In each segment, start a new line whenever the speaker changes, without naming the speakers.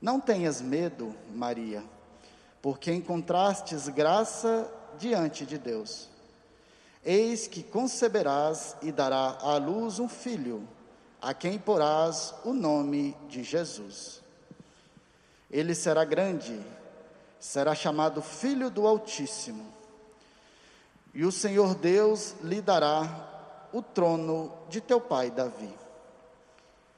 Não tenhas medo, Maria, porque encontrastes graça diante de Deus. Eis que conceberás e dará à luz um filho, a quem porás o nome de Jesus. Ele será grande será chamado Filho do Altíssimo. E o Senhor Deus lhe dará o trono de teu pai Davi.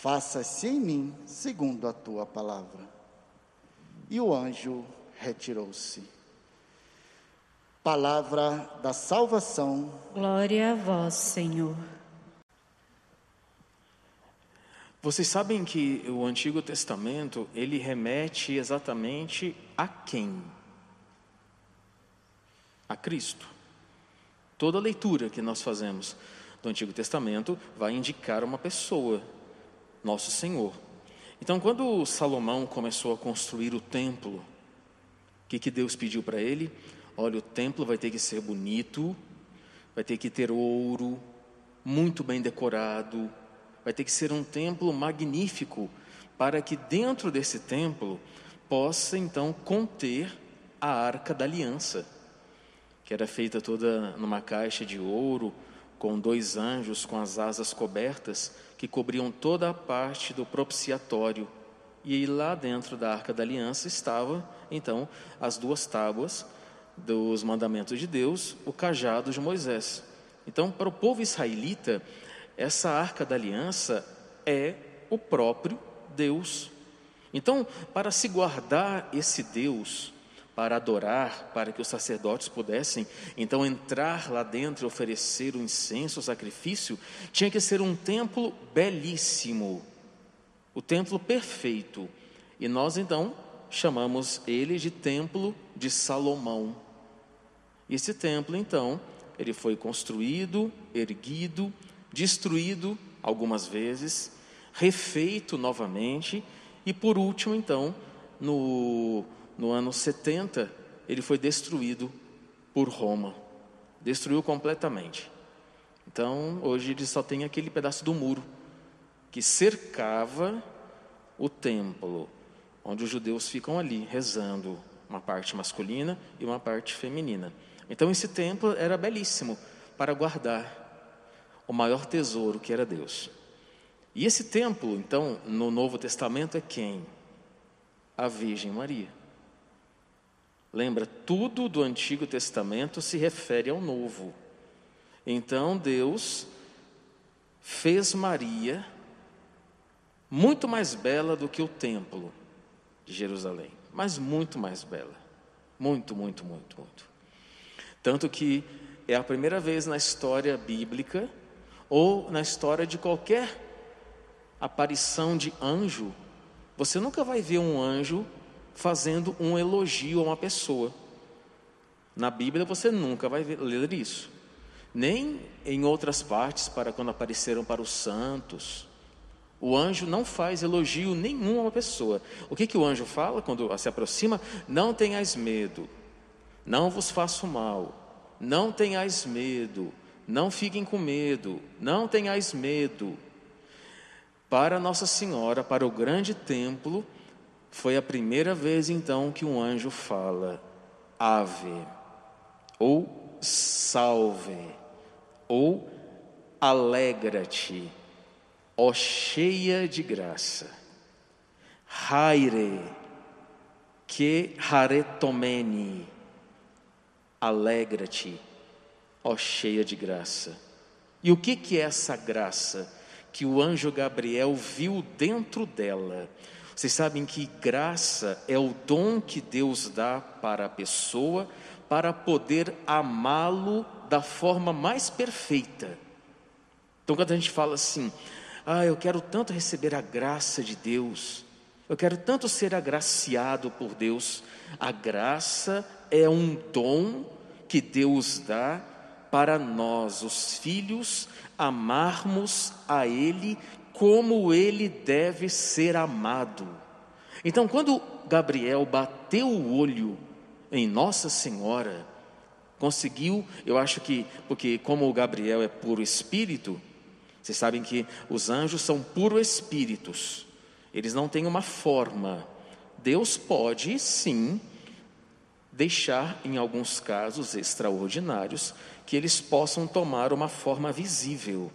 faça-se em mim segundo a tua palavra. E o anjo retirou-se. Palavra da salvação.
Glória a vós, Senhor.
Vocês sabem que o Antigo Testamento, ele remete exatamente a quem? a Cristo. Toda leitura que nós fazemos do Antigo Testamento vai indicar uma pessoa, nosso Senhor. Então, quando Salomão começou a construir o templo, o que, que Deus pediu para ele? Olha, o templo vai ter que ser bonito, vai ter que ter ouro, muito bem decorado, vai ter que ser um templo magnífico, para que dentro desse templo possa então conter a arca da aliança que era feita toda numa caixa de ouro, com dois anjos com as asas cobertas, que cobriam toda a parte do propiciatório. E lá dentro da arca da aliança estava, então, as duas tábuas dos mandamentos de Deus, o cajado de Moisés. Então, para o povo israelita, essa arca da aliança é o próprio Deus. Então, para se guardar esse Deus, para adorar, para que os sacerdotes pudessem então entrar lá dentro e oferecer o incenso, o sacrifício, tinha que ser um templo belíssimo, o templo perfeito. E nós então chamamos ele de Templo de Salomão. Esse templo então, ele foi construído, erguido, destruído algumas vezes, refeito novamente e por último então, no no ano 70, ele foi destruído por Roma. Destruiu completamente. Então, hoje ele só tem aquele pedaço do muro que cercava o templo, onde os judeus ficam ali rezando, uma parte masculina e uma parte feminina. Então, esse templo era belíssimo para guardar o maior tesouro que era Deus. E esse templo, então, no Novo Testamento é quem? A Virgem Maria. Lembra, tudo do Antigo Testamento se refere ao Novo. Então Deus fez Maria muito mais bela do que o templo de Jerusalém, mas muito mais bela. Muito, muito, muito, muito. Tanto que é a primeira vez na história bíblica ou na história de qualquer aparição de anjo, você nunca vai ver um anjo fazendo um elogio a uma pessoa. Na Bíblia você nunca vai ler isso. Nem em outras partes, para quando apareceram para os santos. O anjo não faz elogio nenhum a uma pessoa. O que, que o anjo fala quando se aproxima? Não tenhais medo, não vos faço mal, não tenhais medo, não fiquem com medo, não tenhais medo. Para Nossa Senhora, para o grande templo, foi a primeira vez então que um anjo fala: Ave, ou salve, ou alegra-te, ó cheia de graça. Haire, que haretomene, alegra-te, ó cheia de graça. E o que, que é essa graça que o anjo Gabriel viu dentro dela? Vocês sabem que graça é o dom que Deus dá para a pessoa para poder amá-lo da forma mais perfeita. Então, quando a gente fala assim, ah, eu quero tanto receber a graça de Deus, eu quero tanto ser agraciado por Deus, a graça é um dom que Deus dá para nós, os filhos, amarmos a Ele como ele deve ser amado. Então, quando Gabriel bateu o olho em Nossa Senhora, conseguiu, eu acho que, porque como o Gabriel é puro espírito, vocês sabem que os anjos são puro espíritos, eles não têm uma forma. Deus pode sim deixar, em alguns casos extraordinários, que eles possam tomar uma forma visível.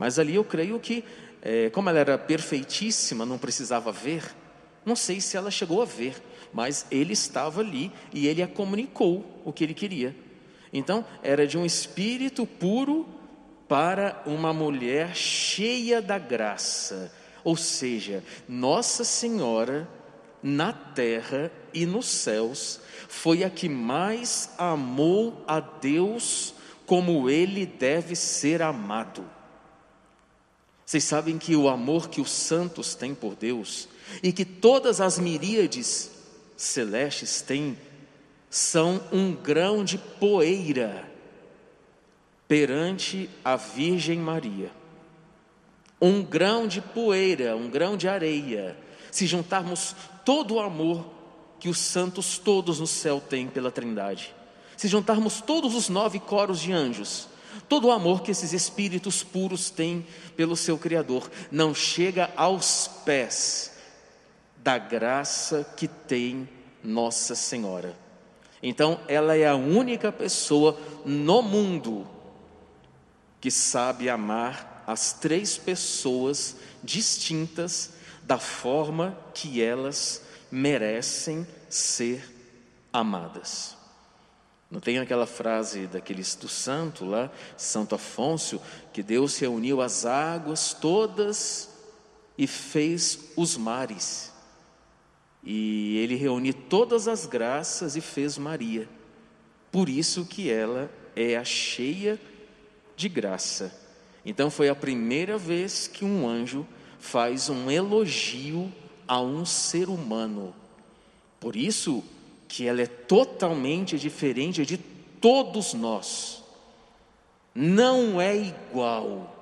Mas ali eu creio que, é, como ela era perfeitíssima, não precisava ver, não sei se ela chegou a ver, mas ele estava ali e ele a comunicou o que ele queria. Então, era de um espírito puro para uma mulher cheia da graça, ou seja, Nossa Senhora na terra e nos céus foi a que mais amou a Deus como ele deve ser amado. Vocês sabem que o amor que os santos têm por Deus e que todas as miríades celestes têm são um grão de poeira perante a Virgem Maria. Um grão de poeira, um grão de areia. Se juntarmos todo o amor que os santos todos no céu têm pela Trindade, se juntarmos todos os nove coros de anjos, Todo o amor que esses espíritos puros têm pelo seu Criador não chega aos pés da graça que tem Nossa Senhora. Então, ela é a única pessoa no mundo que sabe amar as três pessoas distintas da forma que elas merecem ser amadas. Não tem aquela frase daqueles do santo lá, Santo Afonso, que Deus reuniu as águas todas e fez os mares. E ele reuniu todas as graças e fez Maria. Por isso que ela é a cheia de graça. Então foi a primeira vez que um anjo faz um elogio a um ser humano. Por isso que ela é totalmente diferente de todos nós. Não é igual.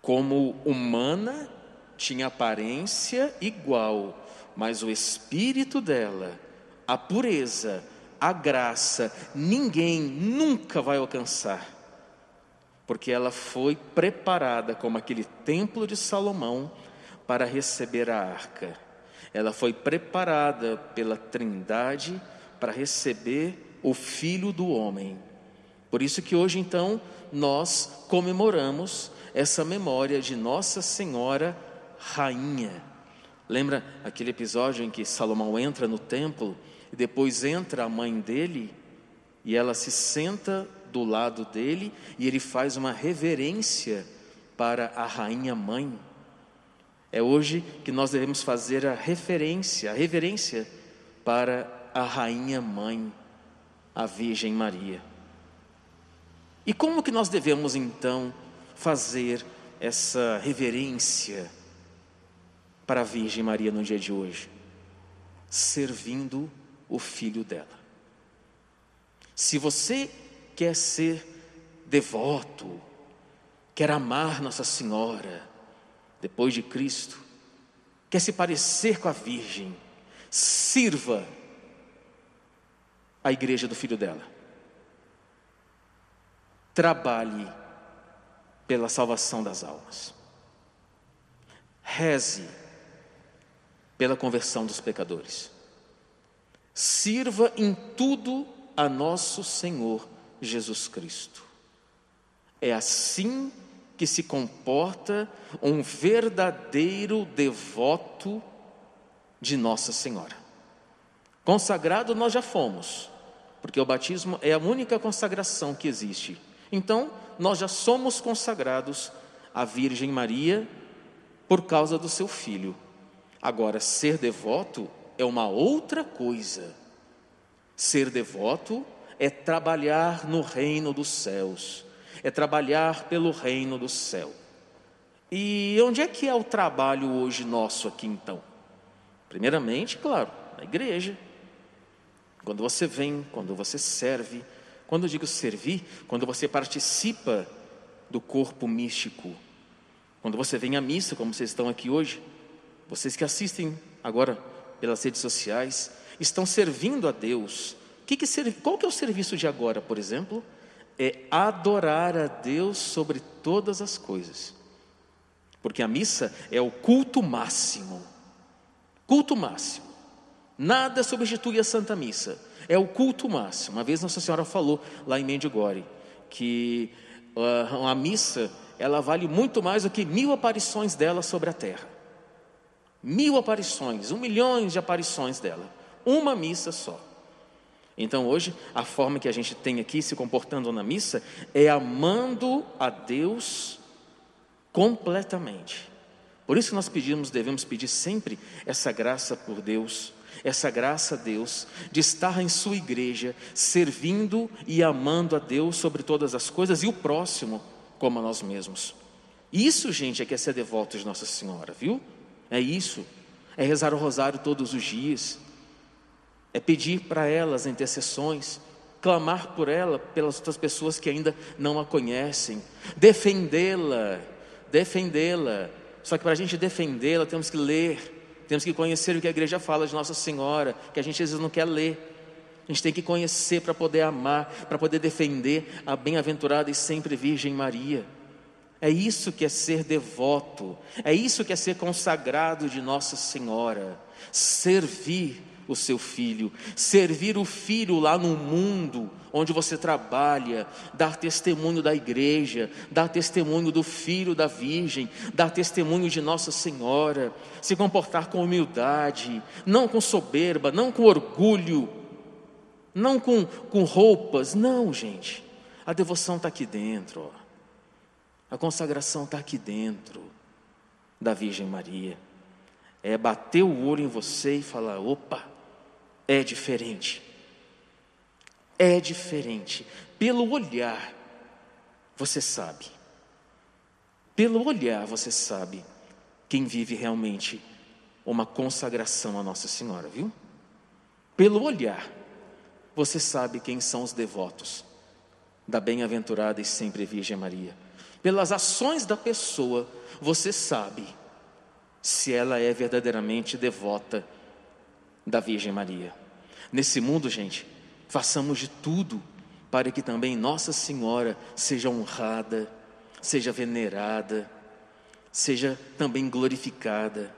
Como humana, tinha aparência igual, mas o espírito dela, a pureza, a graça, ninguém nunca vai alcançar. Porque ela foi preparada como aquele templo de Salomão para receber a arca. Ela foi preparada pela Trindade para receber o Filho do Homem. Por isso que hoje então nós comemoramos essa memória de Nossa Senhora Rainha. Lembra aquele episódio em que Salomão entra no templo e depois entra a mãe dele e ela se senta do lado dele e ele faz uma reverência para a rainha mãe. É hoje que nós devemos fazer a referência, a reverência para a rainha mãe. a Virgem Maria. E como que nós devemos então fazer essa reverência para a Virgem Maria no dia de hoje? Servindo o filho dela. Se você quer ser devoto, quer amar Nossa Senhora, depois de Cristo, quer se parecer com a Virgem, sirva a igreja do filho dela. Trabalhe pela salvação das almas. Reze pela conversão dos pecadores. Sirva em tudo a nosso Senhor Jesus Cristo. É assim que se comporta um verdadeiro devoto de Nossa Senhora. Consagrado nós já fomos, porque o batismo é a única consagração que existe. Então, nós já somos consagrados à Virgem Maria por causa do seu filho. Agora, ser devoto é uma outra coisa. Ser devoto é trabalhar no reino dos céus, é trabalhar pelo reino do céu. E onde é que é o trabalho hoje nosso aqui então? Primeiramente, claro, na igreja. Quando você vem, quando você serve, quando eu digo servir, quando você participa do corpo místico, quando você vem à missa, como vocês estão aqui hoje, vocês que assistem agora pelas redes sociais, estão servindo a Deus. Que que serve, qual que é o serviço de agora, por exemplo? É adorar a Deus sobre todas as coisas. Porque a missa é o culto máximo. Culto máximo. Nada substitui a Santa Missa. É o culto máximo. Uma vez Nossa Senhora falou lá em Mendigore que uh, a missa ela vale muito mais do que mil aparições dela sobre a terra. Mil aparições, um milhão de aparições dela. Uma missa só. Então hoje, a forma que a gente tem aqui se comportando na missa é amando a Deus completamente. Por isso nós pedimos, devemos pedir sempre essa graça por Deus, essa graça a Deus de estar em sua igreja, servindo e amando a Deus sobre todas as coisas e o próximo como a nós mesmos. Isso, gente, é que é ser devoto de Nossa Senhora, viu? É isso. É rezar o rosário todos os dias é pedir para ela as intercessões, clamar por ela, pelas outras pessoas que ainda não a conhecem, defendê-la, defendê-la. Só que para a gente defendê-la, temos que ler, temos que conhecer o que a igreja fala de Nossa Senhora, que a gente às vezes não quer ler. A gente tem que conhecer para poder amar, para poder defender a bem-aventurada e sempre Virgem Maria. É isso que é ser devoto, é isso que é ser consagrado de Nossa Senhora, servir o seu filho, servir o filho lá no mundo onde você trabalha, dar testemunho da igreja, dar testemunho do filho da Virgem, dar testemunho de Nossa Senhora, se comportar com humildade, não com soberba, não com orgulho, não com, com roupas, não, gente. A devoção está aqui dentro, ó. a consagração está aqui dentro da Virgem Maria. É bater o olho em você e falar: opa, é diferente. É diferente. Pelo olhar, você sabe. Pelo olhar, você sabe quem vive realmente uma consagração a Nossa Senhora, viu? Pelo olhar, você sabe quem são os devotos da bem-aventurada e sempre Virgem Maria. Pelas ações da pessoa, você sabe se ela é verdadeiramente devota da Virgem Maria. Nesse mundo, gente, façamos de tudo para que também Nossa Senhora seja honrada, seja venerada, seja também glorificada,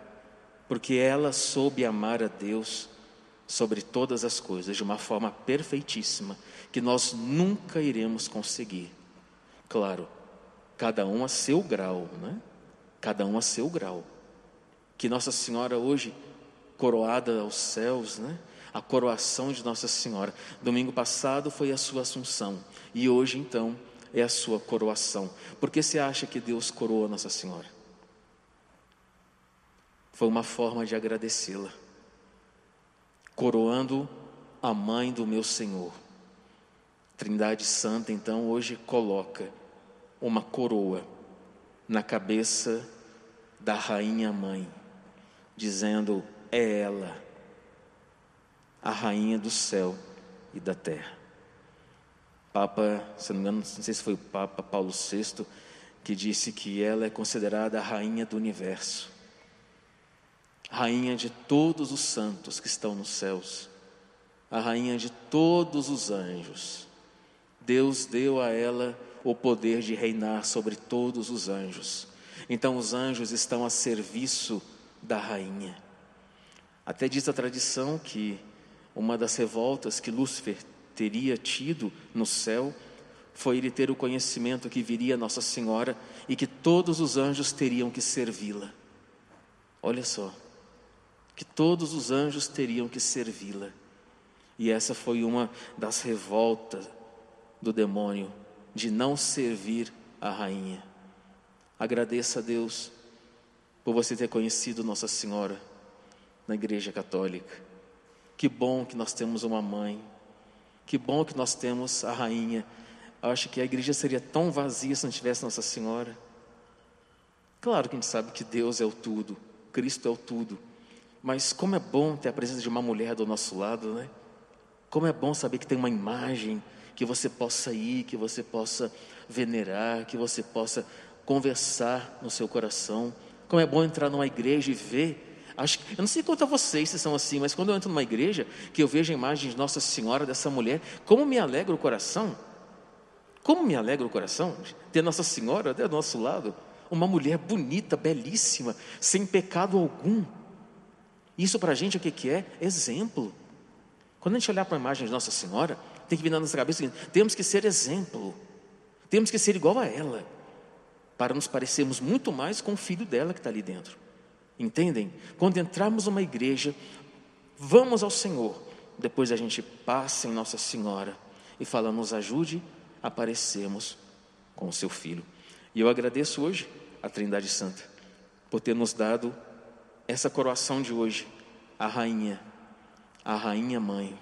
porque ela soube amar a Deus sobre todas as coisas de uma forma perfeitíssima, que nós nunca iremos conseguir. Claro, cada um a seu grau, né? Cada um a seu grau. Que Nossa Senhora hoje coroada aos céus, né? A coroação de Nossa Senhora. Domingo passado foi a sua assunção e hoje então é a sua coroação. Por que você acha que Deus coroou Nossa Senhora? Foi uma forma de agradecê-la. Coroando a mãe do meu Senhor. Trindade Santa, então, hoje coloca uma coroa na cabeça da Rainha Mãe, dizendo: é ela, a Rainha do céu e da terra. Papa, se não me engano, não sei se foi o Papa Paulo VI, que disse que ela é considerada a Rainha do universo, Rainha de todos os santos que estão nos céus, a Rainha de todos os anjos Deus deu a ela o poder de reinar sobre todos os anjos. Então os anjos estão a serviço da rainha. Até diz a tradição que uma das revoltas que Lúcifer teria tido no céu foi ele ter o conhecimento que viria Nossa Senhora e que todos os anjos teriam que servi-la. Olha só, que todos os anjos teriam que servi-la. E essa foi uma das revoltas do demônio de não servir a rainha. Agradeça a Deus por você ter conhecido Nossa Senhora na Igreja Católica. Que bom que nós temos uma mãe. Que bom que nós temos a rainha. Eu acho que a igreja seria tão vazia se não tivesse Nossa Senhora. Claro que a gente sabe que Deus é o tudo, Cristo é o tudo. Mas como é bom ter a presença de uma mulher do nosso lado, né? Como é bom saber que tem uma imagem que você possa ir, que você possa venerar, que você possa conversar no seu coração. Como é bom entrar numa igreja e ver. Acho, eu não sei quanto a vocês se são assim, mas quando eu entro numa igreja, que eu vejo a imagem de Nossa Senhora, dessa mulher, como me alegra o coração. Como me alegra o coração ter Nossa Senhora do nosso lado. Uma mulher bonita, belíssima, sem pecado algum. Isso para a gente o que, que é? Exemplo. Quando a gente olhar para a imagem de Nossa Senhora, tem que vir na nossa cabeça o seguinte: temos que ser exemplo, temos que ser igual a ela, para nos parecermos muito mais com o filho dela que está ali dentro. Entendem? Quando entrarmos numa igreja, vamos ao Senhor, depois a gente passa em Nossa Senhora e fala: nos ajude a parecermos com o seu filho. E eu agradeço hoje a Trindade Santa por ter nos dado essa coroação de hoje, a rainha, a rainha mãe